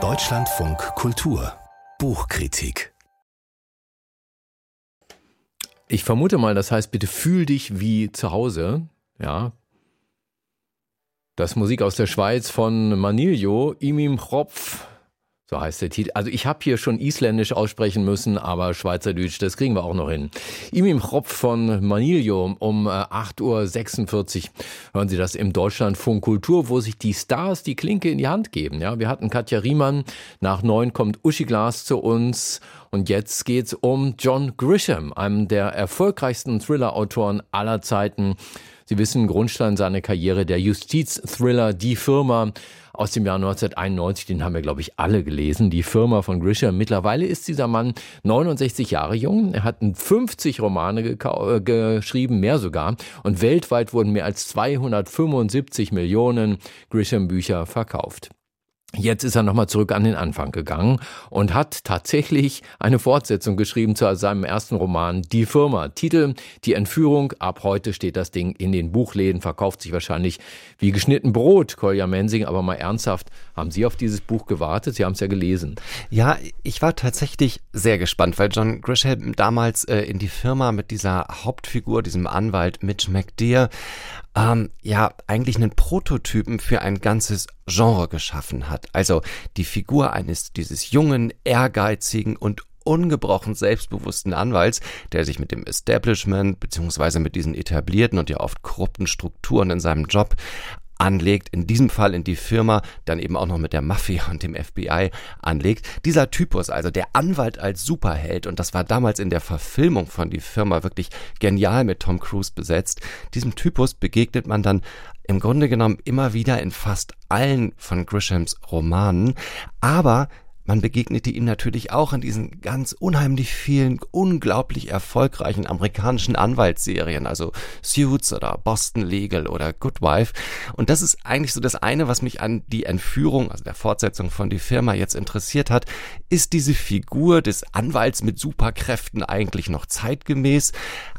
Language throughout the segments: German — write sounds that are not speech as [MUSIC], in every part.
Deutschlandfunk Kultur Buchkritik Ich vermute mal, das heißt, bitte fühl dich wie zu Hause. Ja. Das Musik aus der Schweiz von Manilio, Imim Kropf, so heißt der Titel. Also ich habe hier schon Isländisch aussprechen müssen, aber Schweizerdeutsch, das kriegen wir auch noch hin. Imim Kropf von Manilio um 8.46 Uhr hören Sie das im Deutschlandfunk Kultur, wo sich die Stars die Klinke in die Hand geben. Ja, wir hatten Katja Riemann, nach neun kommt Uschi Glas zu uns und jetzt geht's um John Grisham, einem der erfolgreichsten Thriller-Autoren aller Zeiten. Sie wissen, Grundstein seiner Karriere, der Justiz-Thriller Die Firma, aus dem Jahr 1991, den haben wir, glaube ich, alle gelesen, die Firma von Grisham. Mittlerweile ist dieser Mann 69 Jahre jung. Er hat 50 Romane äh, geschrieben, mehr sogar. Und weltweit wurden mehr als 275 Millionen Grisham-Bücher verkauft. Jetzt ist er nochmal zurück an den Anfang gegangen und hat tatsächlich eine Fortsetzung geschrieben zu seinem ersten Roman Die Firma. Titel Die Entführung. Ab heute steht das Ding in den Buchläden, verkauft sich wahrscheinlich wie geschnitten Brot, Kolja Mensing. Aber mal ernsthaft, haben Sie auf dieses Buch gewartet? Sie haben es ja gelesen. Ja, ich war tatsächlich sehr gespannt, weil John Grisham damals äh, in die Firma mit dieser Hauptfigur, diesem Anwalt Mitch McDear, ähm, ja eigentlich einen Prototypen für ein ganzes Genre geschaffen hat. Also die Figur eines dieses jungen, ehrgeizigen und ungebrochen selbstbewussten Anwalts, der sich mit dem Establishment beziehungsweise mit diesen etablierten und ja oft korrupten Strukturen in seinem Job anlegt, in diesem Fall in die Firma, dann eben auch noch mit der Mafia und dem FBI anlegt. Dieser Typus, also der Anwalt als Superheld, und das war damals in der Verfilmung von die Firma wirklich genial mit Tom Cruise besetzt, diesem Typus begegnet man dann im Grunde genommen immer wieder in fast allen von Grishams Romanen, aber man begegnete ihm natürlich auch in diesen ganz unheimlich vielen, unglaublich erfolgreichen amerikanischen Anwaltsserien, also Suits oder Boston Legal oder Good Wife. Und das ist eigentlich so das eine, was mich an die Entführung, also der Fortsetzung von die Firma jetzt interessiert hat. Ist diese Figur des Anwalts mit Superkräften eigentlich noch zeitgemäß?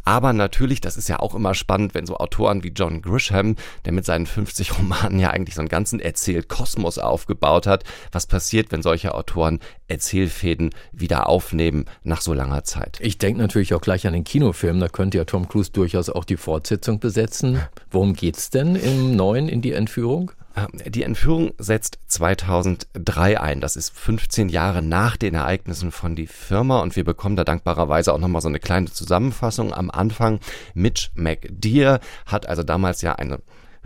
Aber natürlich, das ist ja auch immer spannend, wenn so Autoren wie John Grisham, der mit seinen 50 Romanen ja eigentlich so einen ganzen Erzählkosmos aufgebaut hat, was passiert, wenn solche Autoren Erzählfäden wieder aufnehmen nach so langer Zeit. Ich denke natürlich auch gleich an den Kinofilm, da könnte ja Tom Cruise durchaus auch die Fortsetzung besetzen. Worum geht's denn im neuen in die Entführung? Äh, die Entführung setzt 2003 ein. Das ist 15 Jahre nach den Ereignissen von die Firma und wir bekommen da dankbarerweise auch nochmal so eine kleine Zusammenfassung am Anfang. Mitch McDear hat also damals ja eine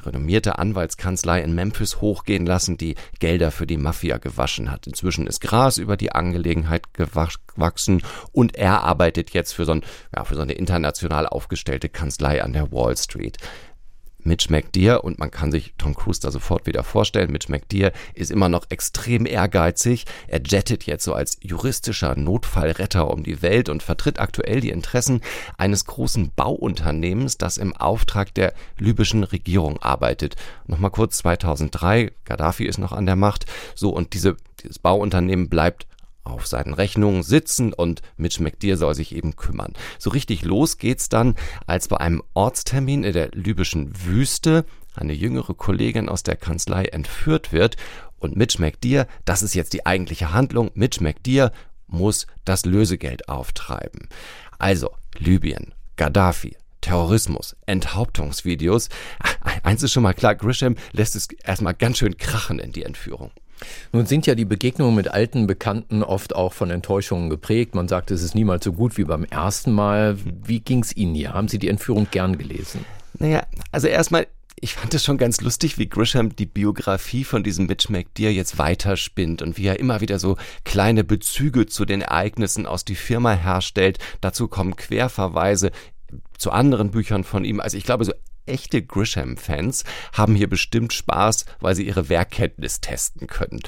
renommierte Anwaltskanzlei in Memphis hochgehen lassen, die Gelder für die Mafia gewaschen hat. Inzwischen ist Gras über die Angelegenheit gewachsen und er arbeitet jetzt für so, ein, ja, für so eine international aufgestellte Kanzlei an der Wall Street. Mitch McDear und man kann sich Tom Cruise da sofort wieder vorstellen. Mitch McDear ist immer noch extrem ehrgeizig. Er jettet jetzt so als juristischer Notfallretter um die Welt und vertritt aktuell die Interessen eines großen Bauunternehmens, das im Auftrag der libyschen Regierung arbeitet. Nochmal kurz 2003, Gaddafi ist noch an der Macht. So und diese, dieses Bauunternehmen bleibt auf seinen Rechnungen sitzen und Mitch McDear soll sich eben kümmern. So richtig los geht's dann, als bei einem Ortstermin in der libyschen Wüste eine jüngere Kollegin aus der Kanzlei entführt wird und Mitch McDear, das ist jetzt die eigentliche Handlung, Mitch McDear muss das Lösegeld auftreiben. Also Libyen, Gaddafi, Terrorismus, Enthauptungsvideos. Eins ist schon mal klar, Grisham lässt es erstmal ganz schön krachen in die Entführung. Nun sind ja die Begegnungen mit alten Bekannten oft auch von Enttäuschungen geprägt. Man sagt, es ist niemals so gut wie beim ersten Mal. Wie ging es Ihnen hier? Haben Sie die Entführung gern gelesen? Naja, also erstmal, ich fand es schon ganz lustig, wie Grisham die Biografie von diesem Mitch McDear jetzt weiterspinnt und wie er immer wieder so kleine Bezüge zu den Ereignissen aus die Firma herstellt. Dazu kommen Querverweise zu anderen Büchern von ihm. Also ich glaube, so echte Grisham-Fans haben hier bestimmt Spaß, weil sie ihre Werkkenntnis testen können.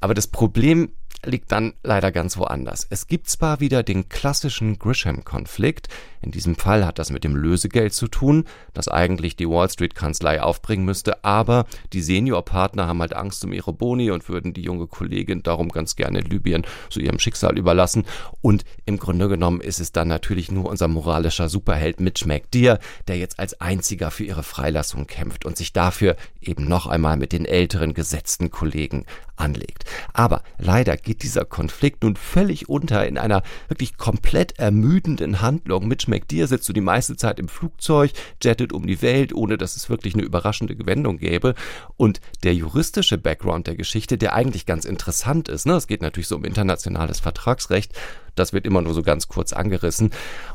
Aber das Problem liegt dann leider ganz woanders. Es gibt zwar wieder den klassischen Grisham-Konflikt, in diesem Fall hat das mit dem Lösegeld zu tun, das eigentlich die Wall Street-Kanzlei aufbringen müsste, aber die Seniorpartner haben halt Angst um ihre Boni und würden die junge Kollegin darum ganz gerne Libyen zu ihrem Schicksal überlassen. Und im Grunde genommen ist es dann natürlich nur unser moralischer Superheld Mitch McDear, der jetzt als einziger für ihre Freilassung kämpft und sich dafür eben noch einmal mit den älteren gesetzten Kollegen anlegt. Aber leider geht dieser Konflikt nun völlig unter in einer wirklich komplett ermüdenden Handlung. Mitch McDear sitzt so die meiste Zeit im Flugzeug, jettet um die Welt, ohne dass es wirklich eine überraschende Gewendung gäbe. Und der juristische Background der Geschichte, der eigentlich ganz interessant ist, ne? es geht natürlich so um internationales Vertragsrecht, das wird immer nur so ganz kurz angerissen.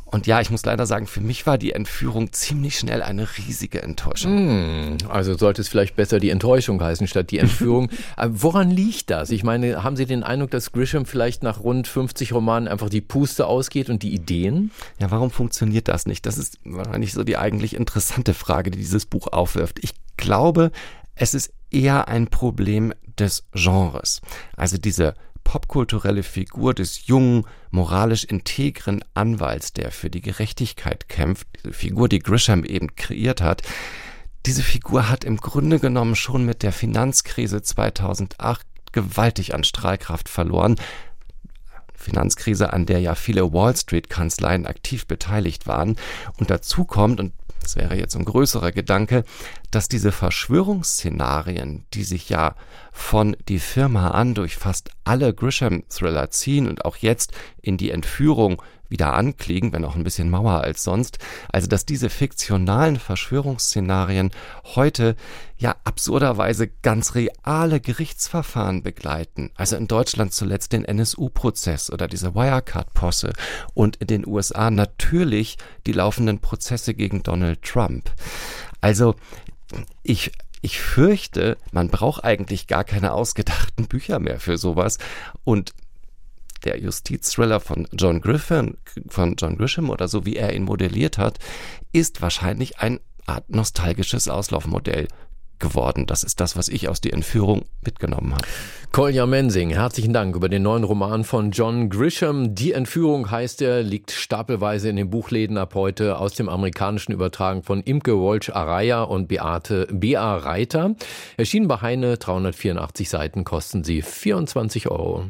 Und ja, ich muss leider sagen, für mich war die Entführung ziemlich schnell eine riesige Enttäuschung. Mm, also sollte es vielleicht besser die Enttäuschung heißen statt die Entführung. Aber [LAUGHS] woran liegt das? Ich meine, haben Sie den Eindruck, dass Grisham vielleicht nach rund 50 Romanen einfach die Puste ausgeht und die Ideen? Ja, warum funktioniert das nicht? Das ist wahrscheinlich so die eigentlich interessante Frage, die dieses Buch aufwirft. Ich glaube, es ist eher ein Problem des Genres. Also diese popkulturelle Figur des jungen, moralisch integren Anwalts, der für die Gerechtigkeit kämpft, diese Figur, die Grisham eben kreiert hat, diese Figur hat im Grunde genommen schon mit der Finanzkrise 2008 gewaltig an Strahlkraft verloren. Finanzkrise, an der ja viele Wall Street Kanzleien aktiv beteiligt waren. Und dazu kommt, und das wäre jetzt ein größerer Gedanke, dass diese Verschwörungsszenarien, die sich ja von die Firma an durch fast alle Grisham-Thriller ziehen und auch jetzt in die Entführung wieder ankliegen, wenn auch ein bisschen Mauer als sonst. Also, dass diese fiktionalen Verschwörungsszenarien heute ja absurderweise ganz reale Gerichtsverfahren begleiten. Also in Deutschland zuletzt den NSU-Prozess oder diese Wirecard-Posse und in den USA natürlich die laufenden Prozesse gegen Donald Trump. Also, ich ich fürchte, man braucht eigentlich gar keine ausgedachten Bücher mehr für sowas. Und der Justizthriller von John Griffin, von John Grisham oder so wie er ihn modelliert hat, ist wahrscheinlich ein Art nostalgisches Auslaufmodell geworden. Das ist das, was ich aus der Entführung mitgenommen habe. Kolja Mensing, herzlichen Dank über den neuen Roman von John Grisham. Die Entführung heißt er, liegt stapelweise in den Buchläden ab heute aus dem amerikanischen Übertragen von Imke Walsh Araya und Beate B.A. Reiter. Erschienen bei Heine, 384 Seiten, kosten sie 24 Euro.